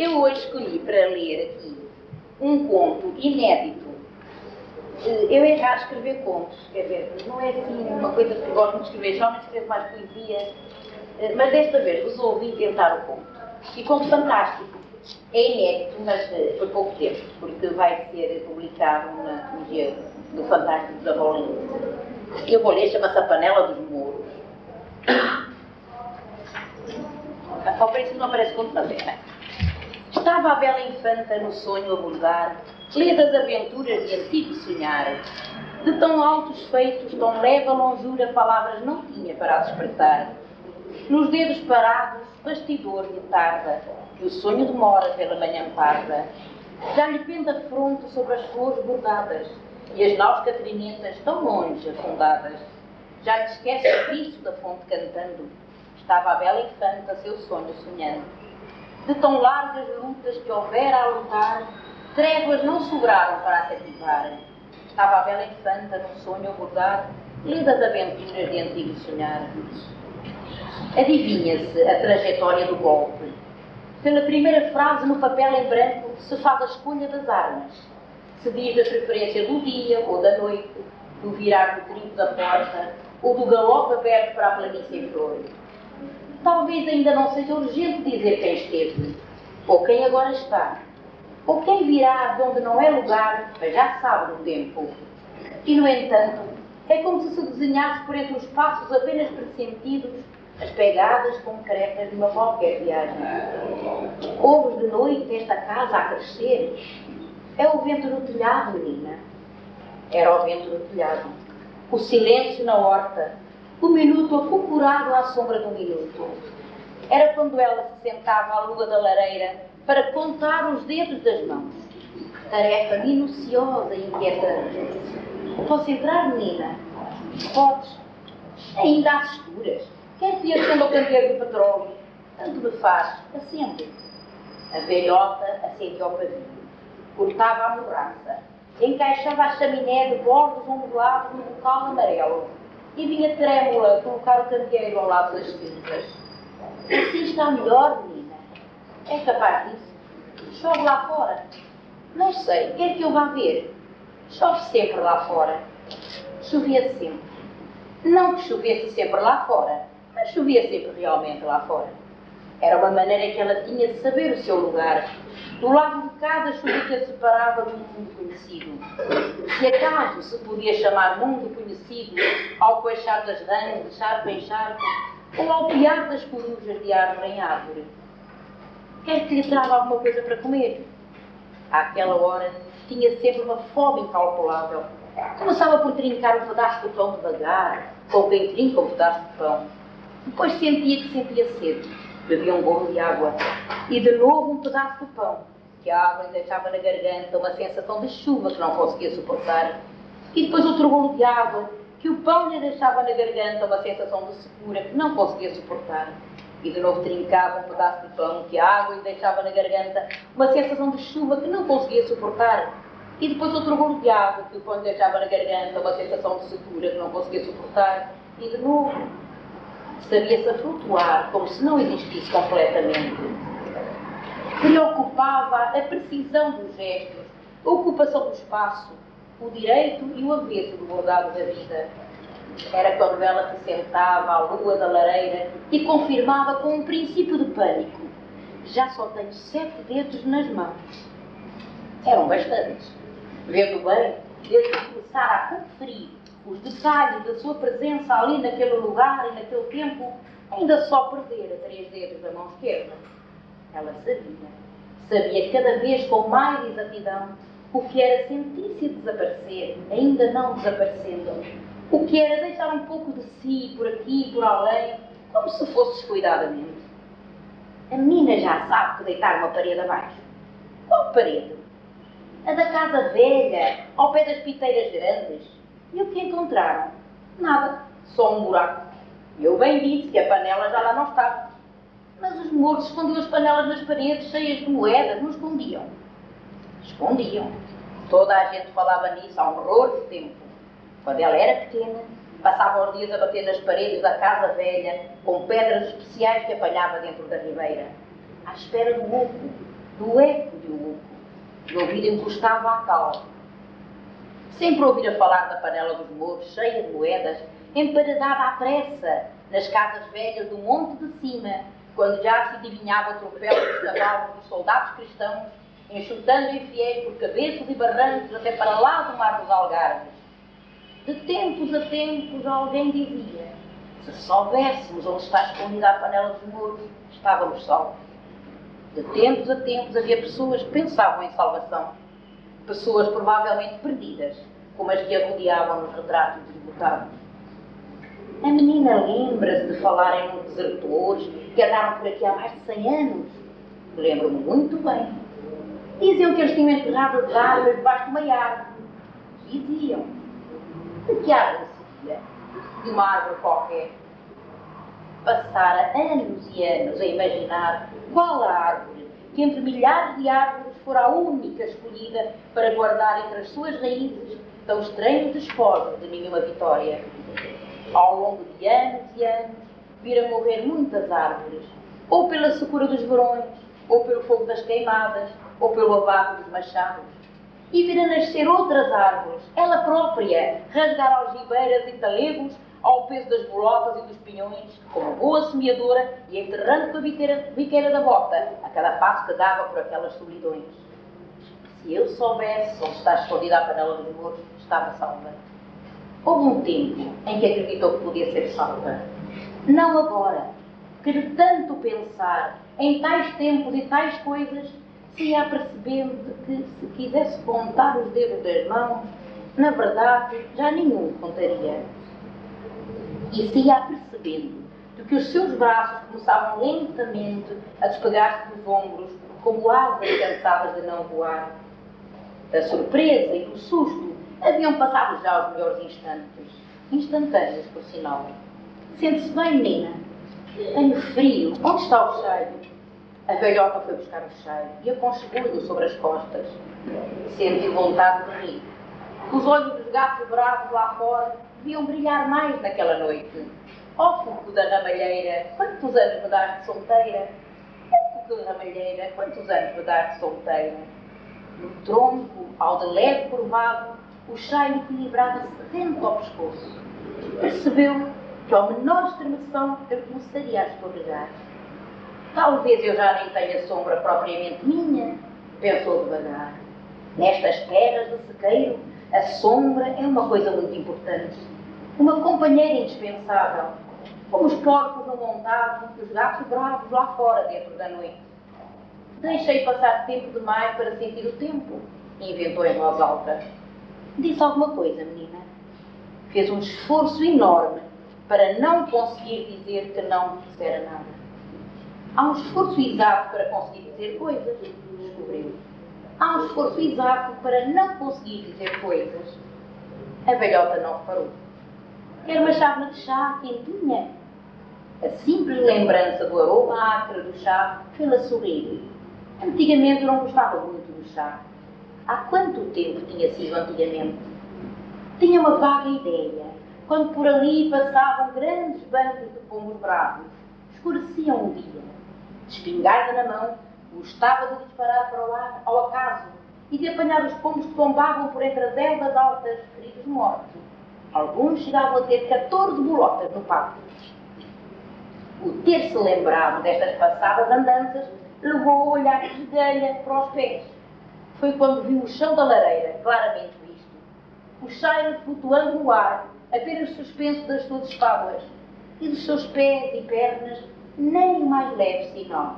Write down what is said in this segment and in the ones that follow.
Eu hoje escolhi para ler aqui um conto inédito. Eh, eu é raro escrever contos, quer dizer, não é assim uma coisa que gosto de escrever, geralmente escrevo mais poesia, eh, mas desta vez resolvi tentar o conto. E conto fantástico. É inédito, mas eh, por pouco tempo, porque vai ser publicado na Museu do Fantástico da Rolinha. Eu vou ler, chama-se A Panela dos Mouros. Ao princípio não aparece conto, mas é. Estava a bela infanta no sonho a bordar, lê das aventuras de antigo sonhar. De tão altos feitos, tão leve a longura, palavras não tinha para despertar. Nos dedos parados, bastidor lhe tarda, que o sonho demora pela manhã parda. Já lhe pende a fronte sobre as flores bordadas, e as naus catrinetas tão longe afundadas. Já lhe esquece o riso da fonte cantando, estava a bela infanta seu sonho sonhando de tão largas lutas que houvera a lutar, tréguas não sobraram para a. Estava a bela infanta num sonho a bordar, lindas aventuras de antigo sonhar. Adivinha-se a trajetória do golpe. Pela primeira frase no papel em branco se faz a escolha das armas. Se diz da preferência do dia ou da noite, do virar do trinco da porta ou do galope aberto para a planície em flor talvez ainda não seja urgente dizer quem esteve, ou quem agora está, ou quem virá de onde não é lugar, mas já sabe do tempo. E, no entanto, é como se se desenhasse por entre os passos apenas pressentidos as pegadas concretas de uma qualquer viagem. Ouves de noite esta casa a crescer. É o vento no telhado, menina. Era o vento no telhado. O silêncio na horta, o minuto afucurado à sombra do minuto. Era quando ela se sentava à lua da lareira para contar os dedos das mãos. Tarefa minuciosa e inquietante. Posso entrar, menina? Podes. Ainda às escuras. Quer que acenda o candeeiro do petróleo? Tanto me faz. Acende. A velhota acendeu ao pavio. Cortava a morraça. Encaixava a chaminé de bordos ondulados no local amarelo e vinha trêmula colocar o candeeiro ao lado das cinzas. Assim está melhor, menina. É capaz disso? Chove lá fora? Não sei. Quer que eu vá ver? Chove sempre lá fora. Chovia sempre. Não que chovesse sempre lá fora, mas chovia sempre realmente lá fora. Era uma maneira que ela tinha de saber o seu lugar. Do lado de cada chuvita separava do mundo conhecido. Se acaso se podia chamar mundo conhecido ao coixar das rãs de charco em charco, ou ao piar das corujas de árvore em árvore. Quer que lhe traga alguma coisa para comer? Àquela hora tinha sempre uma fome incalculável. Começava por trincar um pedaço de pão devagar, como quem trinca um pedaço de pão. Depois sentia que sentia sede bebia um bolo de água e de novo um pedaço de pão, que a água lhe deixava na garganta uma sensação de chuva que não conseguia suportar, e depois outro bolo de água, que o pão lhe deixava na garganta uma sensação de secura que não conseguia suportar. E de novo trincava um pedaço de pão que a água lhe deixava na garganta uma sensação de chuva que não conseguia suportar. E depois outro bolo de água que o pão lhe deixava na garganta uma sensação de secura que não conseguia suportar. E de novo sabia-se a flutuar como se não existisse completamente. Preocupava a precisão dos gestos, a ocupação do espaço, o direito e o avesso do bordado da vida. Era quando ela se sentava à lua da lareira e confirmava com um princípio de pânico. Já só tenho sete dedos nas mãos. Eram bastantes. Vendo bem, desde que começara a conferir os detalhes da sua presença ali naquele lugar e naquele tempo, ainda só perdera três dedos da mão esquerda. Ela sabia, sabia cada vez com mais exatidão o que era sentir-se desaparecer, ainda não desaparecendo, o que era deixar um pouco de si por aqui e por além, como se fosse descuidadamente. A menina já sabe que deitar uma parede abaixo. Qual parede? A da casa velha, ao pé das piteiras grandes e o que encontraram? Nada, só um buraco. Eu bem disse que a panela já lá não estava. Mas os mortos escondiam as panelas nas paredes cheias de moedas, não escondiam. Escondiam. Toda a gente falava nisso há um horror de tempo. Quando ela era pequena, passava os dias a bater nas paredes da casa velha com pedras especiais que apanhava dentro da ribeira, à espera do oco, do eco de um uco, de ouvido encostado à calma. Sempre ouvira falar da panela dos mouros, cheia de moedas, emparedada à pressa, nas casas velhas do monte de cima, quando já se adivinhava o tropel dos cavalos dos soldados cristãos, enxutando infiéis por cabeças e barrancos até para lá do mar dos algarves. De tempos a tempos alguém dizia, se soubéssemos onde está escondida a panela dos mouros, estávamos salvos. De tempos a tempos havia pessoas que pensavam em salvação. Pessoas provavelmente perdidas, como as que a rodeavam nos retratos desbotados. A menina lembra-se de falarem nos desertores que andaram por aqui há mais de 100 anos. Lembro-me muito bem. Diziam que eles tinham enterrado as armas debaixo de uma árvore. Diziam. De que árvore seria? De uma árvore qualquer. Passara anos e anos a imaginar qual a árvore que entre milhares de árvores fora a única escolhida para guardar entre as suas raízes tão estranhos despojos de nenhuma vitória. Ao longo de anos e anos, vira morrer muitas árvores, ou pela secura dos verões, ou pelo fogo das queimadas, ou pelo abate dos machados. E vira nascer outras árvores, ela própria, rasgar algibeiras e talegos ao peso das bolotas e dos pinhões, como boa semeadora e enterrando com a biqueira, da bota a cada passo que dava por aquelas solidões. Se eu soubesse onde está escondida a panela dos mouros, estava salva. Houve um tempo em que acreditou que podia ser salva. Não agora, que de tanto pensar em tais tempos e tais coisas, se ia apercebendo de que se quisesse contar os dedos das mãos, na verdade já nenhum contaria. E se ia apercebendo de que os seus braços começavam lentamente a despegar-se dos ombros, como asas cansadas de não voar. Da surpresa e do susto haviam passado já os melhores instantes, instantâneos, por sinal. Sente-se bem, menina? Tenho frio. Onde está o cheiro? A velhota foi buscar o cheiro e aconchegou-lhe sobre as costas. Sentiu vontade de rir. Os olhos dos gatos bravos lá fora deviam brilhar mais naquela noite. Ó oh, cuco da ramalheira, quantos anos me dás de solteira? Ó oh, cuco da ramalheira, quantos anos me dás de solteira? No tronco, ao de leve curvado, o cheiro equilibrava-se dentro ao pescoço. Percebeu que ao menor estremeção eu começaria a escorregar. Talvez eu já nem tenha sombra propriamente minha, pensou devagar. Nestas terras de sequeiro, a sombra é uma coisa muito importante. Uma companheira indispensável, como os porcos montado e os gatos bravos lá fora dentro da noite. Deixei passar tempo demais para sentir o tempo, inventou em voz alta. Disse alguma coisa, menina. Fez um esforço enorme para não conseguir dizer que não dissera nada. Há um esforço exato para conseguir dizer coisas, descobriu. Há um esforço exato para não conseguir dizer coisas. A velhota não reparou. Quer uma chávena de chá quentinha? A simples lembrança do aroma acre do chá fê-la sorrir. Antigamente não gostava muito do chá. Há quanto tempo tinha sido antigamente? Tinha uma vaga ideia, quando por ali passavam grandes bandos de pombos bravos, escureciam o dia. Espingarda na mão, gostava de disparar para o ar ao acaso e de apanhar os pombos que tombavam por entre as ervas altas, feridos mortos. Alguns chegavam a ter 14 bolotas no pátio. O ter-se lembrado destas passadas andanças levou a olhar de galha para os pés foi quando viu o chão da lareira, claramente visto. O cheiro flutuando no ar, apenas suspenso das suas espáduas, e dos seus pés e pernas, nem o mais leve sinal,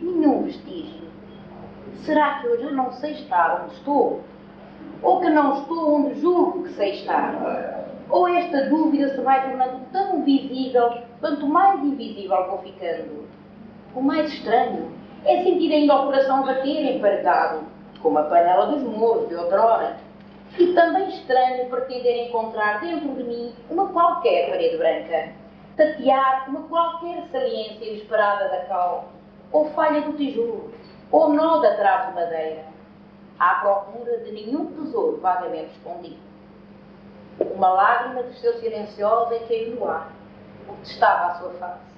nenhum vestígio. Será que eu já não sei estar onde estou? Ou que não estou onde julgo que sei estar? Ou esta dúvida se vai tornando tão visível quanto mais invisível vou ficando? O mais estranho é sentir ainda o coração bater emparedado como a panela dos mouros de outrora, e também estranho pretender encontrar dentro de mim uma qualquer parede branca, tatear uma qualquer saliência inesperada da cal, ou falha do tijolo, ou nó da trave de madeira, à procura de nenhum tesouro vagamente escondido. Uma lágrima desceu silenciosa e caiu no ar, o que estava à sua face.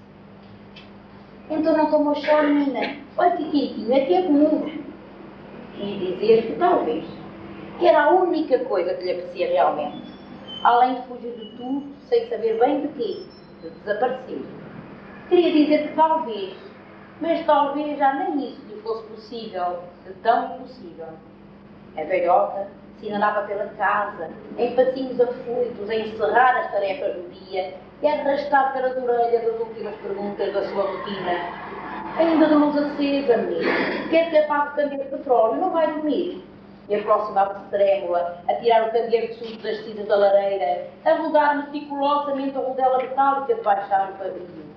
Então não tomou chá, menina? Olha que quentinho, é que é comum. e dizer que talvez, que era a única coisa que lhe apetecia realmente, além de fugir de tudo, sem saber bem de quê, de desaparecer. Queria dizer que talvez, mas talvez já nem isso lhe fosse possível, tão impossível. A velhota se andava pela casa, em passinhos afoitos, a encerrar as tarefas do dia e a arrastar pelas orelhas as últimas perguntas da sua rotina. Ainda de luz acesa, menino. Quer que apague o candeeiro de petróleo? Não vai dormir. E aproximava-se trêmula, a tirar o candeeiro de sumo das cinzas da lareira, a rodar meticulosamente a rodela metálica de baixar o pavio.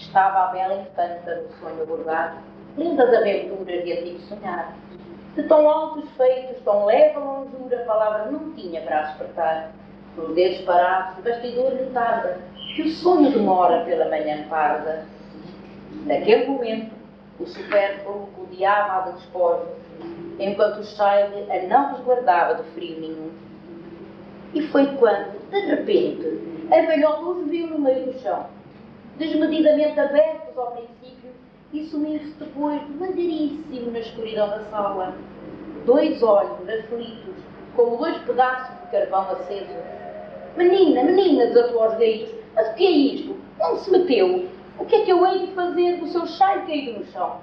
Estava a bela infanta no sonho abordado, lindas aventuras de antigo sonhar. De tão altos feitos, tão leve a longura, palavras não tinha para despertar. Nos dedos parados, o bastidor lhe que o sonho demora pela manhã parda. Naquele momento, o supérfluo rodeava-a de despojo, enquanto o Shile a não resguardava de frio nenhum. E foi quando, de repente, a velhota os viu no meio do chão, desmedidamente abertos ao princípio e sumir-se depois devagaríssimo na escuridão da sala. Dois olhos aflitos, como dois pedaços de carvão aceso. Menina, menina, desatou aos gritos, mas o que é isto? Onde se meteu? O que é que eu hei de fazer do seu chai caído no chão?